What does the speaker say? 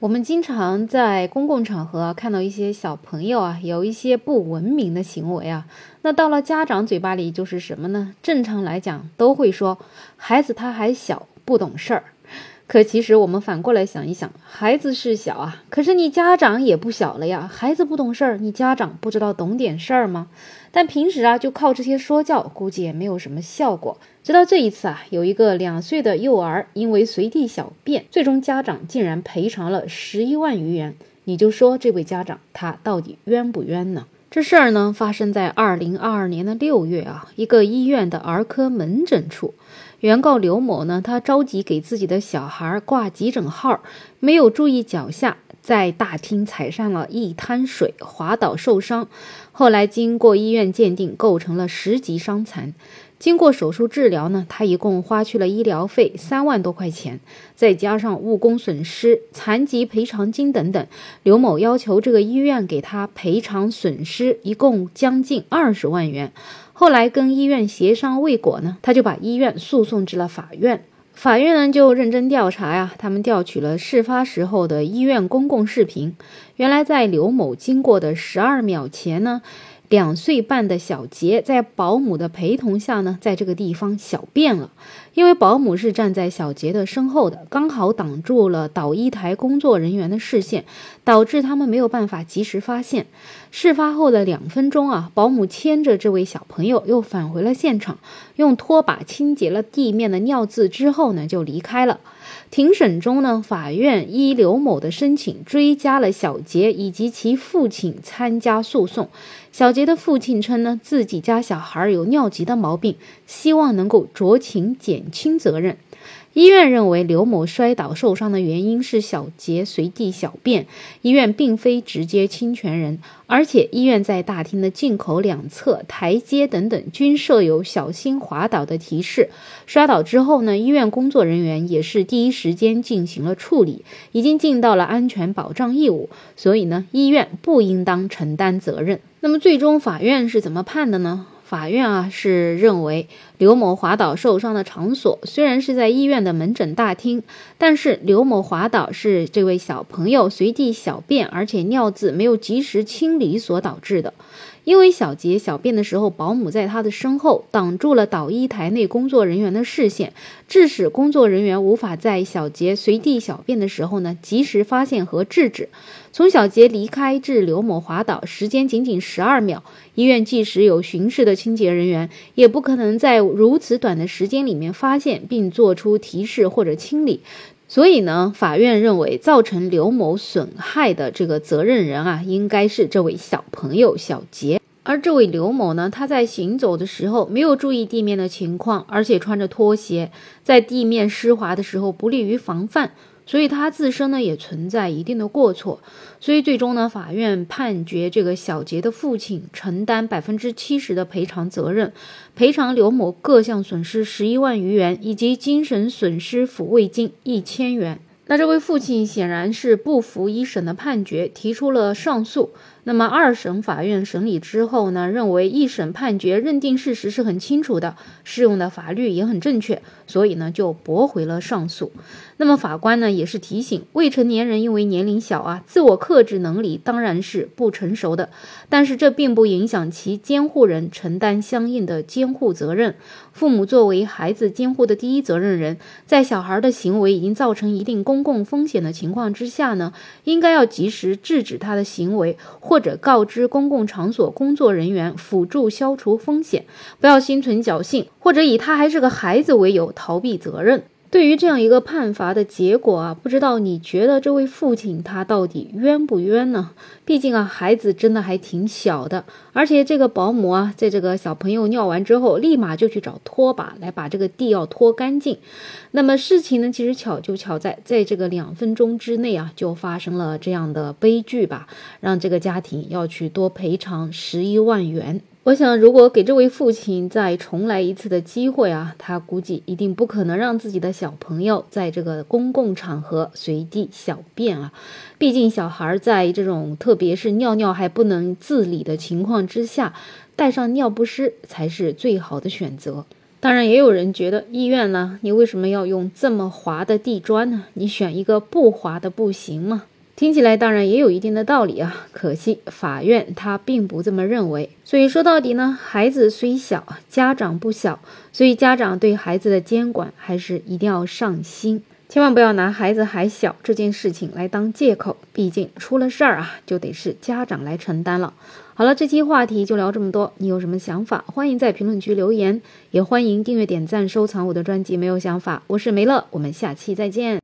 我们经常在公共场合看到一些小朋友啊，有一些不文明的行为啊。那到了家长嘴巴里就是什么呢？正常来讲都会说孩子他还小，不懂事儿。可其实我们反过来想一想，孩子是小啊，可是你家长也不小了呀。孩子不懂事儿，你家长不知道懂点事儿吗？但平时啊，就靠这些说教，估计也没有什么效果。直到这一次啊，有一个两岁的幼儿因为随地小便，最终家长竟然赔偿了十一万余元。你就说这位家长他到底冤不冤呢？这事儿呢，发生在二零二二年的六月啊，一个医院的儿科门诊处。原告刘某呢，他着急给自己的小孩挂急诊号，没有注意脚下，在大厅踩上了一滩水，滑倒受伤。后来经过医院鉴定，构成了十级伤残。经过手术治疗呢，他一共花去了医疗费三万多块钱，再加上误工损失、残疾赔偿金等等，刘某要求这个医院给他赔偿损失，一共将近二十万元。后来跟医院协商未果呢，他就把医院诉讼至了法院。法院呢就认真调查呀，他们调取了事发时候的医院公共视频。原来在刘某经过的十二秒前呢。两岁半的小杰在保姆的陪同下呢，在这个地方小便了。因为保姆是站在小杰的身后的，刚好挡住了导医台工作人员的视线，导致他们没有办法及时发现。事发后的两分钟啊，保姆牵着这位小朋友又返回了现场，用拖把清洁了地面的尿渍之后呢，就离开了。庭审中呢，法院依刘某的申请追加了小杰以及其父亲参加诉讼。小杰的父亲称呢，自己家小孩有尿急的毛病，希望能够酌情减轻责任。医院认为刘某摔倒受伤的原因是小杰随地小便，医院并非直接侵权人，而且医院在大厅的进口两侧台阶等等均设有小心滑倒的提示。摔倒之后呢，医院工作人员也是第一时间进行了处理，已经尽到了安全保障义务，所以呢，医院不应当承担责任。那么最终法院是怎么判的呢？法院啊是认为刘某滑倒受伤的场所虽然是在医院的门诊大厅，但是刘某滑倒是这位小朋友随地小便，而且尿渍没有及时清理所导致的。因为小杰小便的时候，保姆在他的身后挡住了导医台内工作人员的视线，致使工作人员无法在小杰随地小便的时候呢及时发现和制止。从小杰离开至刘某滑倒，时间仅仅十二秒。医院即使有巡视的清洁人员，也不可能在如此短的时间里面发现并做出提示或者清理。所以呢，法院认为造成刘某损害的这个责任人啊，应该是这位小朋友小杰。而这位刘某呢，他在行走的时候没有注意地面的情况，而且穿着拖鞋，在地面湿滑的时候不利于防范。所以他自身呢也存在一定的过错，所以最终呢，法院判决这个小杰的父亲承担百分之七十的赔偿责任，赔偿刘某各项损失十一万余元，以及精神损失抚慰金一千元。那这位父亲显然是不服一审的判决，提出了上诉。那么二审法院审理之后呢，认为一审判决认定事实是很清楚的，适用的法律也很正确，所以呢就驳回了上诉。那么法官呢也是提醒，未成年人因为年龄小啊，自我克制能力当然是不成熟的，但是这并不影响其监护人承担相应的监护责任。父母作为孩子监护的第一责任人，在小孩的行为已经造成一定公共风险的情况之下呢，应该要及时制止他的行为。或者告知公共场所工作人员辅助消除风险，不要心存侥幸，或者以他还是个孩子为由逃避责任。对于这样一个判罚的结果啊，不知道你觉得这位父亲他到底冤不冤呢？毕竟啊，孩子真的还挺小的，而且这个保姆啊，在这个小朋友尿完之后，立马就去找拖把来把这个地要拖干净。那么事情呢，其实巧就巧在在这个两分钟之内啊，就发生了这样的悲剧吧，让这个家庭要去多赔偿十一万元。我想，如果给这位父亲再重来一次的机会啊，他估计一定不可能让自己的小朋友在这个公共场合随地小便啊。毕竟，小孩在这种特别是尿尿还不能自理的情况之下，带上尿不湿才是最好的选择。当然，也有人觉得医院呢，你为什么要用这么滑的地砖呢？你选一个不滑的不行吗？听起来当然也有一定的道理啊，可惜法院他并不这么认为。所以说到底呢，孩子虽小，家长不小，所以家长对孩子的监管还是一定要上心，千万不要拿孩子还小这件事情来当借口，毕竟出了事儿啊，就得是家长来承担了。好了，这期话题就聊这么多，你有什么想法，欢迎在评论区留言，也欢迎订阅、点赞、收藏我的专辑。没有想法，我是梅乐，我们下期再见。